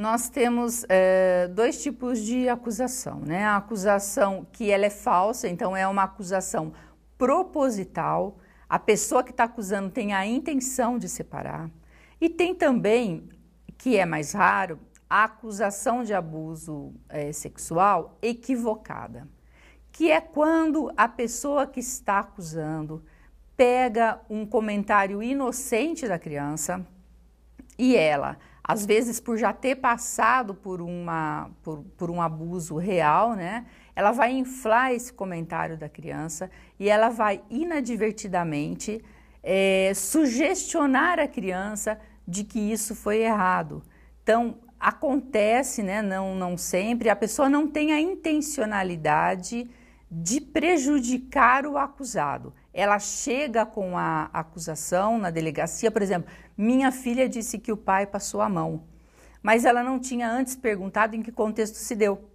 Nós temos é, dois tipos de acusação, né? A acusação que ela é falsa, então é uma acusação proposital, a pessoa que está acusando tem a intenção de separar. E tem também, que é mais raro, a acusação de abuso é, sexual equivocada, que é quando a pessoa que está acusando pega um comentário inocente da criança e ela, às vezes por já ter passado por, uma, por, por um abuso real, né, ela vai inflar esse comentário da criança e ela vai inadvertidamente é, sugestionar a criança de que isso foi errado. Então, acontece, né, não, não sempre, a pessoa não tem a intencionalidade de prejudicar o acusado. Ela chega com a acusação na delegacia, por exemplo, minha filha disse que o pai passou a mão, mas ela não tinha antes perguntado em que contexto se deu.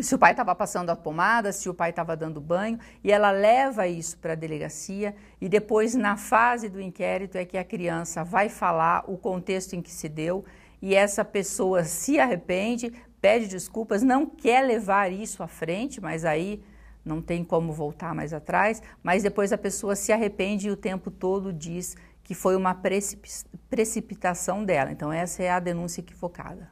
Se o pai estava passando a pomada, se o pai estava dando banho, e ela leva isso para a delegacia, e depois, na fase do inquérito, é que a criança vai falar o contexto em que se deu e essa pessoa se arrepende, pede desculpas, não quer levar isso à frente, mas aí não tem como voltar mais atrás, mas depois a pessoa se arrepende e o tempo todo diz que foi uma precipitação dela. Então essa é a denúncia equivocada.